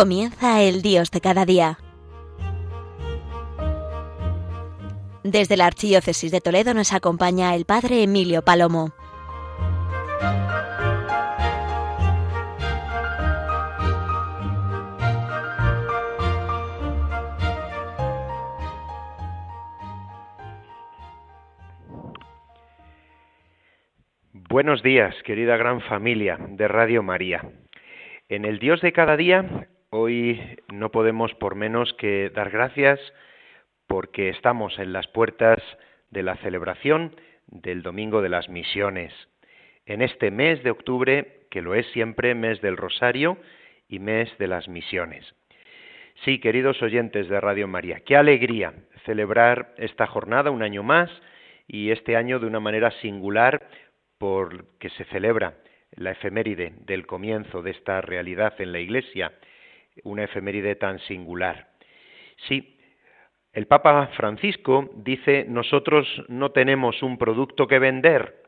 Comienza el Dios de cada día. Desde la Archidiócesis de Toledo nos acompaña el Padre Emilio Palomo. Buenos días, querida gran familia de Radio María. En el Dios de cada día, hoy no podemos por menos que dar gracias porque estamos en las puertas de la celebración del Domingo de las Misiones, en este mes de octubre, que lo es siempre mes del Rosario y mes de las Misiones. Sí, queridos oyentes de Radio María, qué alegría celebrar esta jornada un año más y este año de una manera singular porque se celebra la efeméride del comienzo de esta realidad en la Iglesia, una efeméride tan singular. Sí, el Papa Francisco dice, nosotros no tenemos un producto que vender.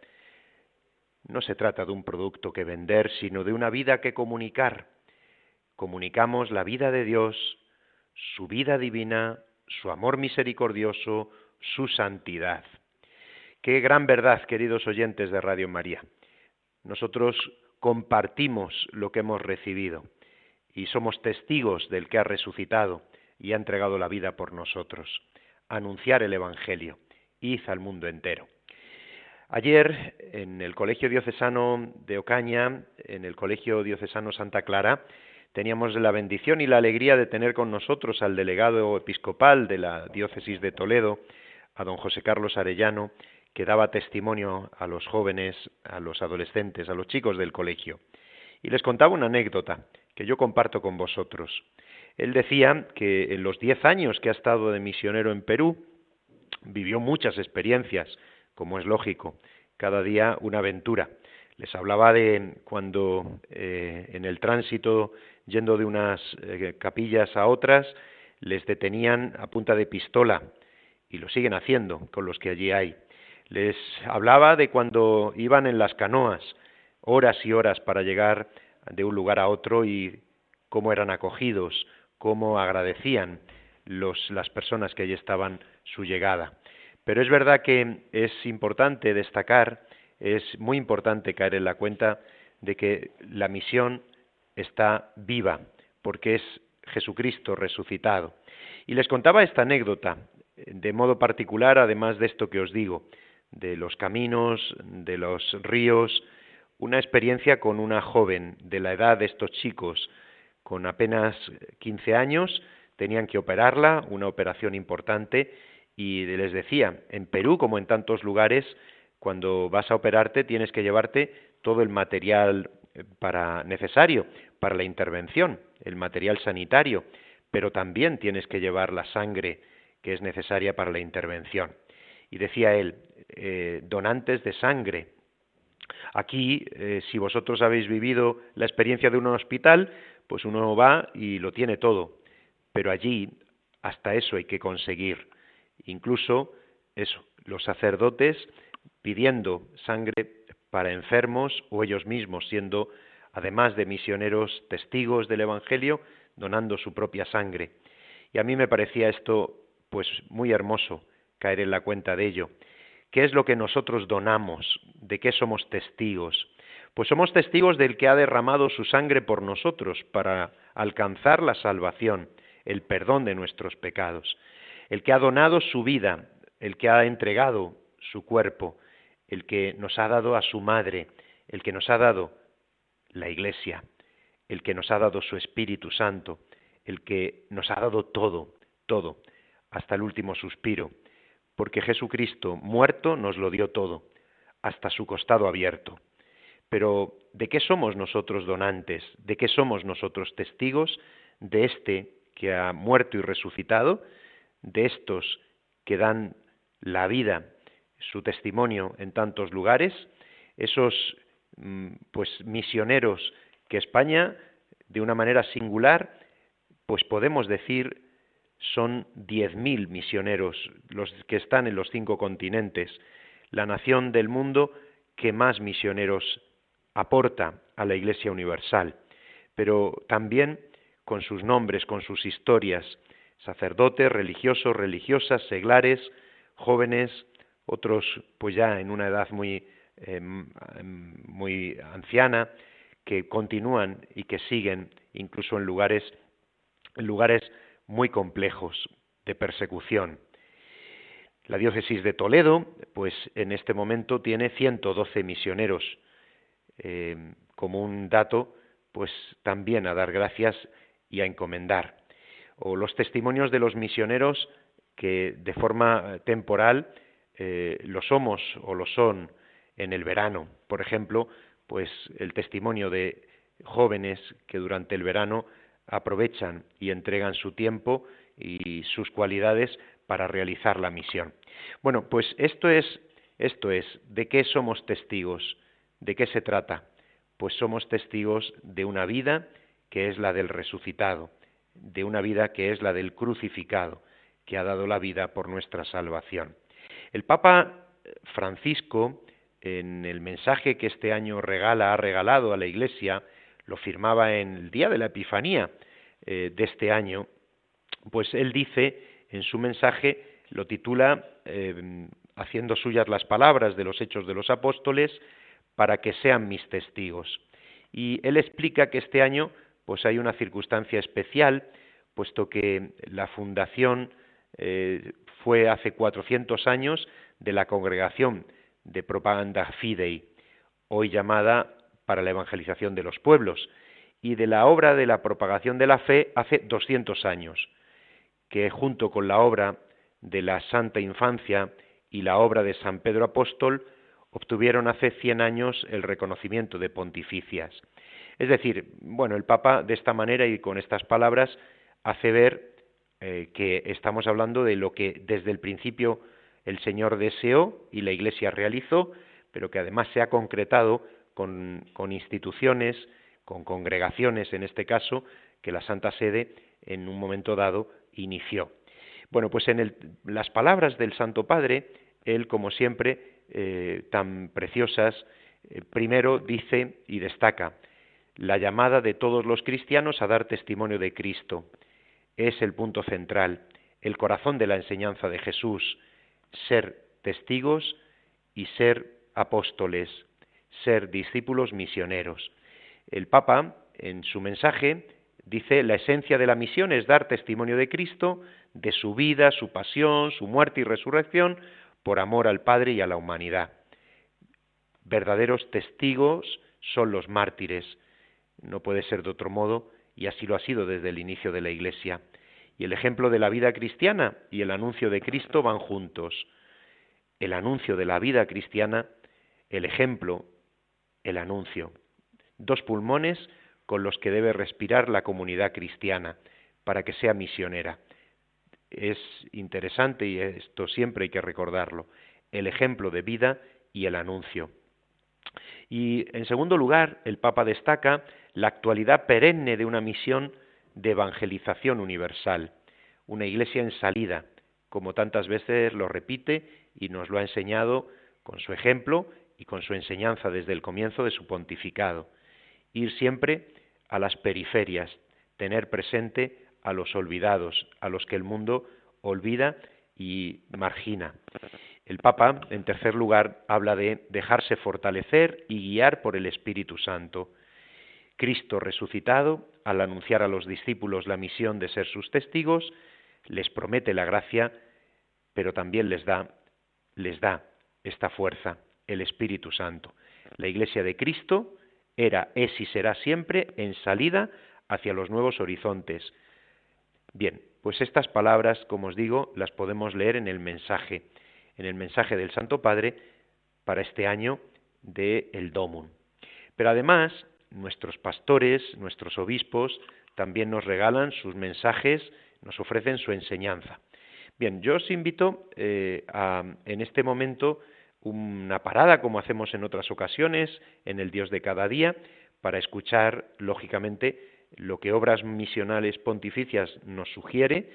No se trata de un producto que vender, sino de una vida que comunicar. Comunicamos la vida de Dios, su vida divina, su amor misericordioso, su santidad. Qué gran verdad, queridos oyentes de Radio María. Nosotros compartimos lo que hemos recibido y somos testigos del que ha resucitado y ha entregado la vida por nosotros. Anunciar el Evangelio. Id al mundo entero. Ayer, en el Colegio Diocesano de Ocaña, en el Colegio Diocesano Santa Clara, teníamos la bendición y la alegría de tener con nosotros al delegado episcopal de la Diócesis de Toledo, a don José Carlos Arellano, que daba testimonio a los jóvenes, a los adolescentes, a los chicos del colegio. Y les contaba una anécdota que yo comparto con vosotros. Él decía que en los diez años que ha estado de misionero en Perú, vivió muchas experiencias, como es lógico, cada día una aventura. Les hablaba de cuando eh, en el tránsito, yendo de unas eh, capillas a otras, les detenían a punta de pistola, y lo siguen haciendo con los que allí hay. Les hablaba de cuando iban en las canoas, horas y horas para llegar de un lugar a otro y cómo eran acogidos, cómo agradecían las personas que allí estaban su llegada. Pero es verdad que es importante destacar, es muy importante caer en la cuenta de que la misión está viva, porque es Jesucristo resucitado. Y les contaba esta anécdota, de modo particular, además de esto que os digo de los caminos, de los ríos, una experiencia con una joven de la edad de estos chicos, con apenas 15 años, tenían que operarla, una operación importante, y les decía, en Perú como en tantos lugares, cuando vas a operarte tienes que llevarte todo el material eh, para necesario para la intervención, el material sanitario, pero también tienes que llevar la sangre que es necesaria para la intervención. Y decía él, eh, donantes de sangre. Aquí, eh, si vosotros habéis vivido la experiencia de un hospital, pues uno va y lo tiene todo. Pero allí, hasta eso hay que conseguir. Incluso eso, los sacerdotes pidiendo sangre para enfermos o ellos mismos siendo, además de misioneros testigos del Evangelio, donando su propia sangre. Y a mí me parecía esto pues muy hermoso caer en la cuenta de ello. ¿Qué es lo que nosotros donamos? ¿De qué somos testigos? Pues somos testigos del que ha derramado su sangre por nosotros para alcanzar la salvación, el perdón de nuestros pecados, el que ha donado su vida, el que ha entregado su cuerpo, el que nos ha dado a su madre, el que nos ha dado la Iglesia, el que nos ha dado su Espíritu Santo, el que nos ha dado todo, todo, hasta el último suspiro, porque Jesucristo, muerto, nos lo dio todo, hasta su costado abierto. Pero, ¿de qué somos nosotros donantes? ¿De qué somos nosotros testigos de este que ha muerto y resucitado? ¿De estos que dan la vida, su testimonio en tantos lugares? Esos mm, pues misioneros que España, de una manera singular, pues podemos decir son 10.000 misioneros los que están en los cinco continentes, la nación del mundo que más misioneros aporta a la Iglesia Universal. Pero también con sus nombres, con sus historias, sacerdotes, religiosos, religiosas, seglares, jóvenes, otros pues ya en una edad muy, em, em, muy anciana, que continúan y que siguen incluso en lugares, en lugares muy complejos de persecución. La diócesis de Toledo, pues en este momento tiene 112 misioneros. Em, como un dato, pues también a dar gracias y a encomendar. O los testimonios de los misioneros que de forma temporal eh, lo somos o lo son en el verano. Por ejemplo, pues el testimonio de jóvenes que durante el verano aprovechan y entregan su tiempo y sus cualidades para realizar la misión. Bueno, pues esto es esto es de qué somos testigos, de qué se trata. Pues somos testigos de una vida que es la del resucitado, de una vida que es la del crucificado, que ha dado la vida por nuestra salvación. El Papa Francisco, en el mensaje que este año regala, ha regalado a la Iglesia, lo firmaba en el día de la Epifanía eh, de este año, pues él dice en su mensaje, lo titula eh, haciendo suyas las palabras de los hechos de los apóstoles, para que sean mis testigos. Y él explica que este año pues hay una circunstancia especial, puesto que la fundación eh, fue hace 400 años de la congregación de propaganda Fidei, hoy llamada para la evangelización de los pueblos, y de la obra de la propagación de la fe hace 200 años, que junto con la obra de la Santa Infancia y la obra de San Pedro Apóstol obtuvieron hace 100 años el reconocimiento de pontificias. Es decir, bueno, el Papa de esta manera y con estas palabras hace ver eh, que estamos hablando de lo que desde el principio el Señor deseó y la Iglesia realizó, pero que además se ha concretado con, instituciones, con congregaciones en este caso, que la Santa Sede en un momento dado inició. Bueno, pues en las palabras del Santo Padre, él, como siempre, eh, tan preciosas, eh, primero dice y destaca la llamada de todos los cristianos a dar testimonio de Cristo. Es el punto central, el corazón de la enseñanza de Jesús, ser testigos y ser apóstoles, ser discípulos misioneros. El Papa, en su mensaje, dice, la esencia de la misión es dar testimonio de Cristo, de su vida, su pasión, su muerte y resurrección, por amor al Padre y a la humanidad. Verdaderos testigos son los mártires. No puede ser de otro modo, y así lo ha sido desde el inicio de la Iglesia. Y el ejemplo de la vida cristiana y el anuncio de Cristo van juntos. El anuncio de la vida cristiana, el ejemplo, el anuncio. Dos pulmones con los que debe respirar la comunidad cristiana para que sea misionera. Es interesante y esto siempre hay que recordarlo, el ejemplo de vida y el anuncio. Y en segundo lugar, el Papa destaca la actualidad perenne de una misión de evangelización universal, una iglesia en salida, como tantas veces lo repite y nos lo ha enseñado con su ejemplo y con su enseñanza desde el comienzo de su pontificado. Ir siempre a las periferias, tener presente a los olvidados, a los que el mundo olvida y margina. El Papa, en tercer lugar, habla de dejarse fortalecer y guiar por el Espíritu Santo. Cristo resucitado, al anunciar a los discípulos la misión de ser sus testigos, les promete la gracia, pero también les da, les da esta fuerza, el Espíritu Santo. La Iglesia de Cristo era, es y será siempre en salida hacia los nuevos horizontes. Bien, pues estas palabras, como os digo, las podemos leer en el mensaje, en el mensaje del Santo Padre para este año de el Domum. Pero además, nuestros pastores, nuestros obispos, también nos regalan sus mensajes, nos ofrecen su enseñanza. Bien, yo os invito eh, a, en este momento, una parada, como hacemos en otras ocasiones, en el Dios de cada día, para escuchar, lógicamente, lo que Obras Misionales Pontificias nos sugiere,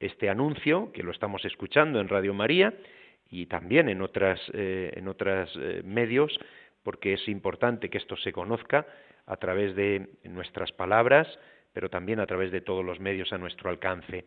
este anuncio, que lo estamos escuchando en Radio María y también en otros eh, en otros eh, medios, porque es importante que esto se conozca a través de nuestras palabras, pero también a través de todos los medios a nuestro alcance.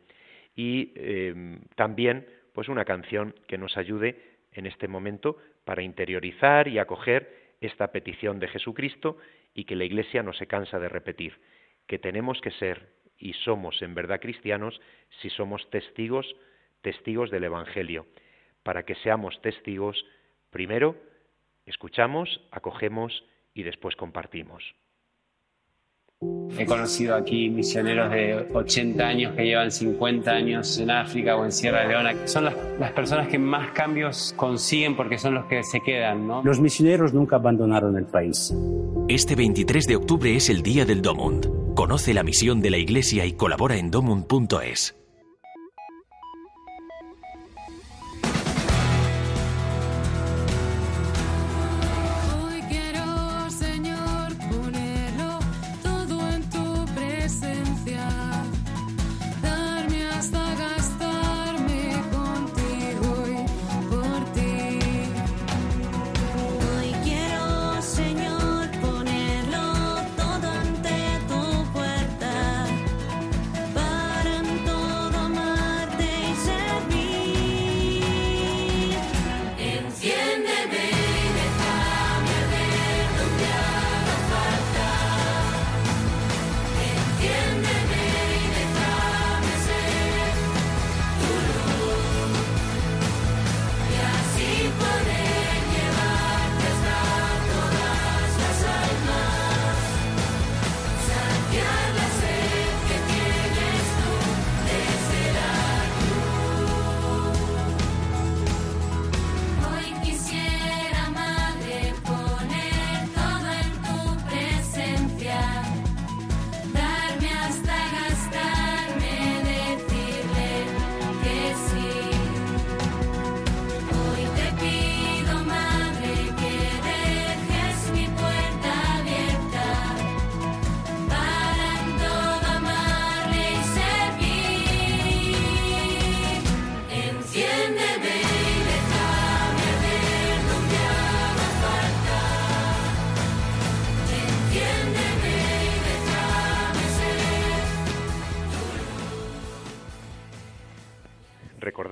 Y em, también, pues una canción que nos ayude en este momento para interiorizar y acoger esta petición de Jesucristo y que la Iglesia no se cansa de repetir, que tenemos que ser y somos en verdad cristianos si somos testigos, testigos del Evangelio. Para que seamos testigos, primero escuchamos, acogemos y después compartimos. He conocido aquí misioneros de 80 años que llevan 50 años en África o en Sierra Leona. Son las, personas que más cambios consiguen porque son los que se quedan, ¿no? Los misioneros nunca abandonaron el país. Este 23 de octubre es el Día del Domund. Conoce la misión de la Iglesia y colabora en domund.es.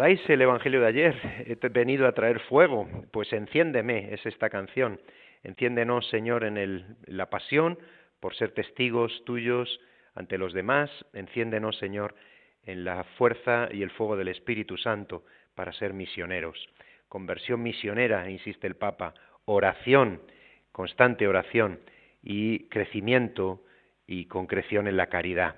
¿Recordáis el Evangelio de ayer? He venido a traer fuego. Pues enciéndeme, es esta canción. Enciéndenos, Señor, en la pasión, por ser testigos tuyos ante los demás. Enciéndenos, Señor, en la fuerza y el fuego del Espíritu Santo para ser misioneros. Conversión misionera, insiste el Papa. Oración, constante oración y crecimiento y concreción en la caridad.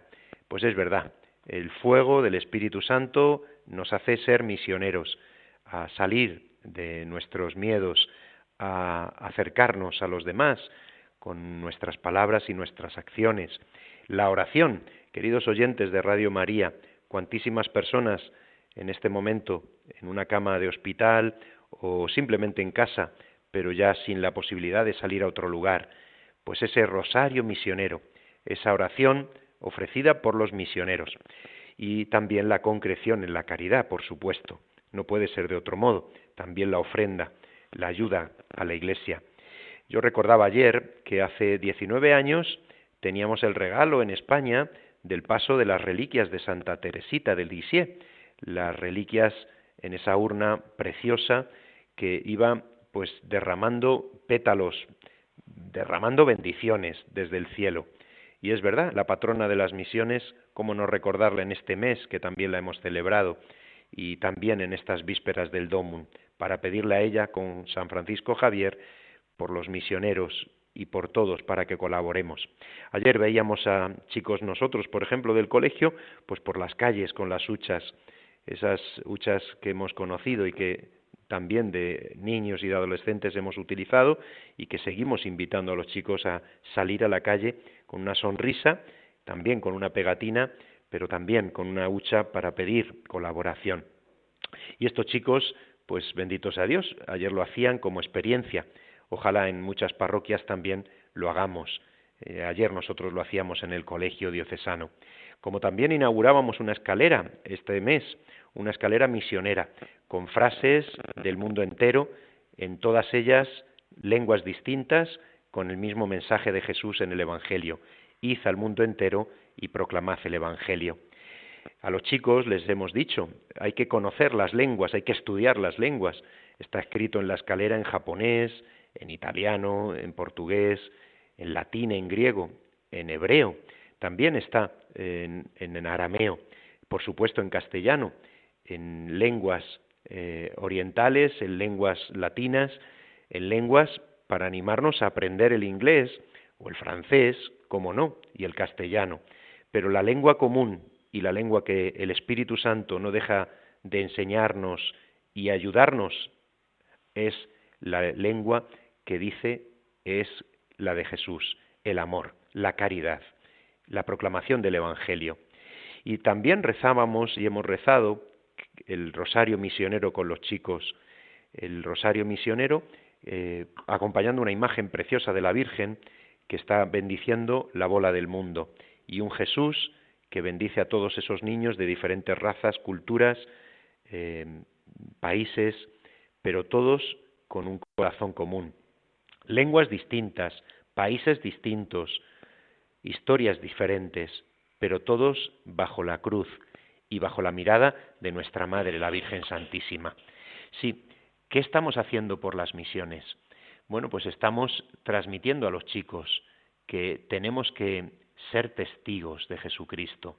Pues es verdad, el fuego del Espíritu Santo nos hace ser misioneros, a salir de nuestros miedos, a acercarnos a los demás con nuestras palabras y nuestras acciones. La oración, queridos oyentes de Radio María, cuantísimas personas en este momento en una cama de hospital o simplemente en casa, pero ya sin la posibilidad de salir a otro lugar, pues ese rosario misionero, esa oración ofrecida por los misioneros y también la concreción en la caridad, por supuesto. No puede ser de otro modo. También la ofrenda, la ayuda a la Iglesia. Yo recordaba ayer que hace 19 años teníamos el regalo en España del paso de las reliquias de Santa Teresita del Lisieux, las reliquias en esa urna preciosa que iba pues derramando pétalos, derramando bendiciones desde el cielo. Y es verdad, la patrona de las misiones, cómo no recordarla en este mes que también la hemos celebrado y también en estas vísperas del Domum, para pedirle a ella con San Francisco Javier por los misioneros y por todos para que colaboremos. Ayer veíamos a chicos nosotros, por ejemplo, del colegio, pues por las calles con las huchas, esas huchas que hemos conocido y que también de niños y de adolescentes hemos utilizado y que seguimos invitando a los chicos a salir a la calle con una sonrisa, también con una pegatina, pero también con una hucha para pedir colaboración. Y estos chicos, pues benditos a Dios, ayer lo hacían como experiencia. Ojalá en muchas parroquias también lo hagamos. Eh, ayer nosotros lo hacíamos en el colegio diocesano. Como también inaugurábamos una escalera este mes, una escalera misionera, con frases del mundo entero, en todas ellas lenguas distintas, con el mismo mensaje de Jesús en el Evangelio. Id al mundo entero y proclamad el Evangelio. A los chicos les hemos dicho, hay que conocer las lenguas, hay que estudiar las lenguas. Está escrito en la escalera en japonés, en italiano, en portugués, en latín, en griego, en hebreo. También está en, en arameo, por supuesto en castellano, en lenguas eh, orientales, en lenguas latinas, en lenguas para animarnos a aprender el inglés o el francés, como no, y el castellano. Pero la lengua común y la lengua que el Espíritu Santo no deja de enseñarnos y ayudarnos es la lengua que dice es la de Jesús, el amor, la caridad, la proclamación del Evangelio. Y también rezábamos y hemos rezado el rosario misionero con los chicos, el rosario misionero eh, acompañando una imagen preciosa de la Virgen que está bendiciendo la bola del mundo. Y un Jesús que bendice a todos esos niños de diferentes razas, culturas, eh, países, pero todos con un corazón común. Lenguas distintas, países distintos, historias diferentes, pero todos bajo la cruz y bajo la mirada de nuestra Madre, la Virgen Santísima. Sí, ¿qué estamos haciendo por las misiones? Bueno, pues estamos transmitiendo a los chicos que tenemos que ser testigos de Jesucristo.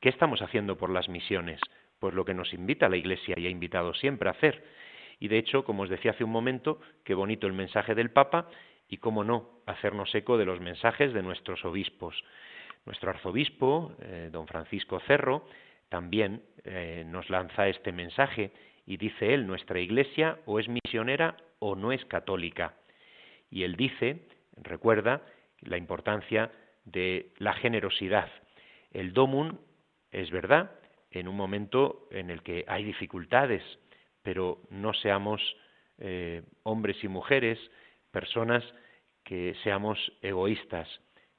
¿Qué estamos haciendo por las misiones? Pues lo que nos invita la Iglesia y ha invitado siempre a hacer. Y de hecho, como os decía hace un momento, qué bonito el mensaje del Papa y cómo no hacernos eco de los mensajes de nuestros obispos. Nuestro arzobispo, eh, don Francisco Cerro, también eh, nos lanza este mensaje y dice él, nuestra iglesia o es misionera o no es católica. Y él dice, recuerda, la importancia de la generosidad. El domum es verdad, en un momento en el que hay dificultades, pero no seamos eh, hombres y mujeres, personas que seamos egoístas,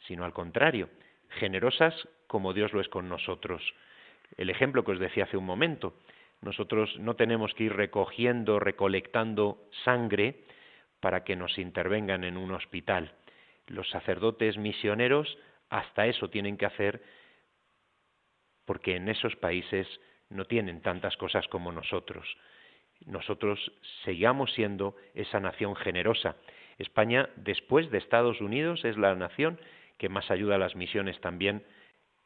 sino al contrario, generosas como Dios lo es con nosotros. El ejemplo que os decía hace un momento, nosotros no tenemos que ir recogiendo, recolectando sangre para que nos intervengan en un hospital. Los sacerdotes misioneros hasta eso tienen que hacer porque en esos países no tienen tantas cosas como nosotros. Nosotros sigamos siendo esa nación generosa. España, después de Estados Unidos, es la nación que más ayuda a las misiones también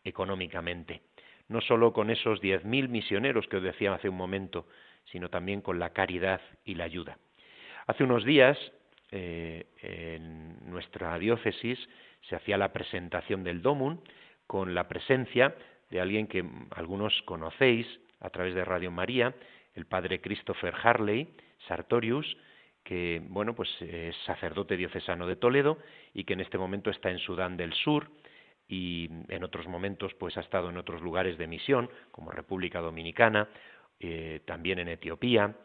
económicamente. No solo con esos 10.000 misioneros que os decía hace un momento, sino también con la caridad y la ayuda. Hace unos días, eh, en nuestra diócesis, se hacía la presentación del Domum con la presencia de alguien que algunos conocéis a través de Radio María, el padre Christopher Harley Sartorius, que bueno, pues es sacerdote diocesano de Toledo y que en este momento está en Sudán del Sur y en otros momentos pues ha estado en otros lugares de misión como República Dominicana, eh, también en Etiopía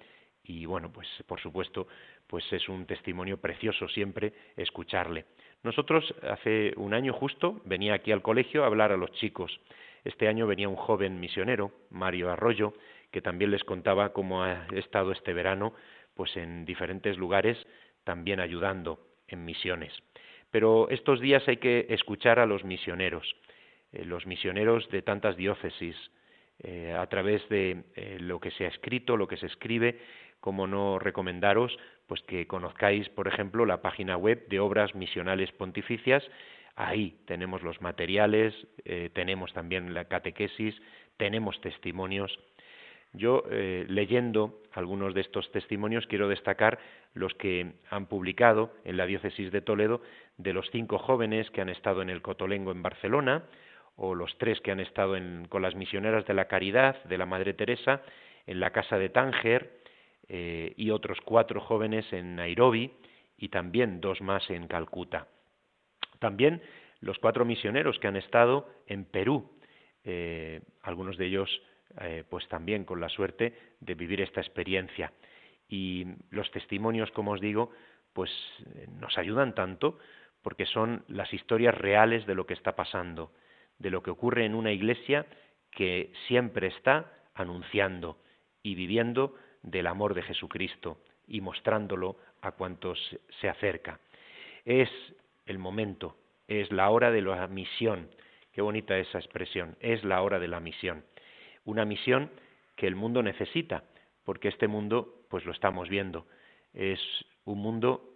y bueno, pues por supuesto pues es un testimonio precioso siempre escucharle. Nosotros hace un año justo venía aquí al colegio a hablar a los chicos. Este año venía un joven misionero, Mario Arroyo, que también les contaba cómo ha estado este verano pues en diferentes lugares también ayudando en misiones. Pero estos días hay que escuchar a los misioneros, eh, los misioneros de tantas diócesis, eh, a través de eh, lo que se ha escrito, lo que se escribe, como no recomendaros pues que conozcáis, por ejemplo, la página web de Obras Misionales Pontificias. Ahí tenemos los materiales, tenemos también la catequesis, tenemos testimonios yo, eh, leyendo algunos de estos testimonios, quiero destacar los que han publicado en la diócesis de Toledo de los cinco jóvenes que han estado en el Cotolengo en Barcelona, o los tres que han estado con las misioneras de la Caridad de la Madre Teresa en la casa de Tánger, eh, y otros cuatro jóvenes en Nairobi y también dos más en Calcuta. También los cuatro misioneros que han estado en Perú, eh, algunos de ellos eh, pues también con la suerte de vivir esta experiencia. Y los testimonios, como os digo, pues eh, nos ayudan tanto porque son las historias reales de lo que está pasando, de lo que ocurre en una iglesia que siempre está anunciando y viviendo del amor de Jesucristo y mostrándolo a cuantos se acerca. Es el momento, es la hora de la misión, Qué bonita esa expresión. Es la hora de la misión. Una misión que el mundo necesita, porque este mundo, pues lo estamos viendo, es un mundo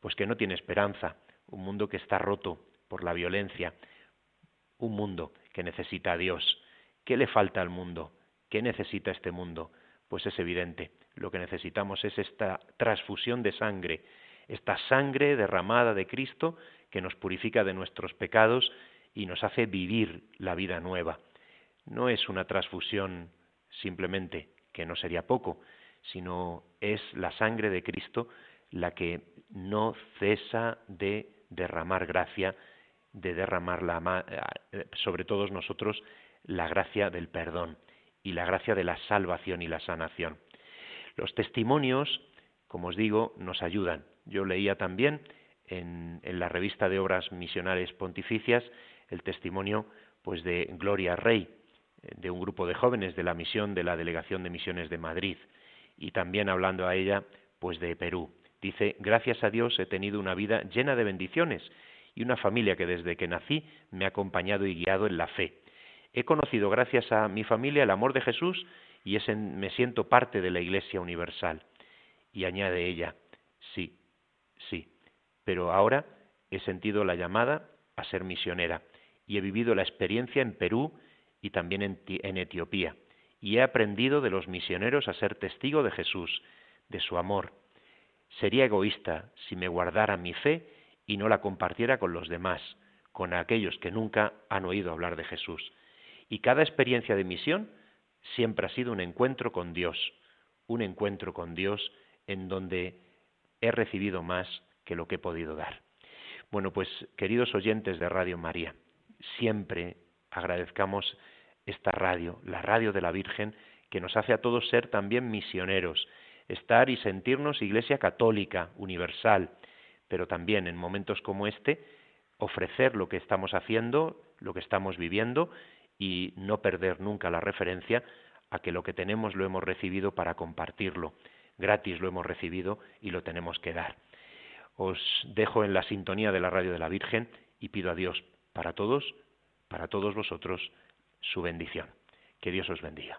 pues que no tiene esperanza, un mundo que está roto por la violencia, un mundo que necesita a Dios. ¿Qué le falta al mundo? ¿Qué necesita este mundo? Pues es evidente, lo que necesitamos es esta transfusión de sangre, esta sangre derramada de Cristo que nos purifica de nuestros pecados y nos hace vivir la vida nueva. No es una transfusión simplemente, que no sería poco, sino es la sangre de Cristo la que no cesa de derramar gracia, de derramar la, eh, sobre todos nosotros la gracia del perdón y la gracia de la salvación y la sanación. Los testimonios, como os digo, nos ayudan. Yo leía también en, en la revista de obras misionales pontificias el testimonio pues de Gloria Rey, de un grupo de jóvenes de la misión de la Delegación de Misiones de Madrid y también hablando a ella pues de Perú. Dice, gracias a Dios he tenido una vida llena de bendiciones y una familia que desde que nací me ha acompañado y guiado en la fe. He conocido gracias a mi familia el amor de Jesús y me siento parte de la Iglesia Universal. Y añade ella, sí, sí, pero ahora he sentido la llamada a ser misionera y he vivido la experiencia en Perú y también en, Etiopía, y he aprendido de los misioneros a ser testigo de Jesús, de su amor. Sería egoísta si me guardara mi fe y no la compartiera con los demás, con aquellos que nunca han oído hablar de Jesús. Y cada experiencia de misión siempre ha sido un encuentro con Dios, un encuentro con Dios en donde he recibido más que lo que he podido dar. Bueno, pues queridos oyentes de Radio María, siempre agradezcamos esta radio, la radio de la Virgen, que nos hace a todos ser también misioneros, estar y sentirnos Iglesia católica, universal, pero también en momentos como este, ofrecer lo que estamos haciendo, lo que estamos viviendo y no perder nunca la referencia a que lo que tenemos lo hemos recibido para compartirlo. Gratis lo hemos recibido y lo tenemos que dar. Os dejo en la sintonía de la radio de la Virgen y pido a Dios para todos, para todos vosotros, su bendición. Que Dios os bendiga.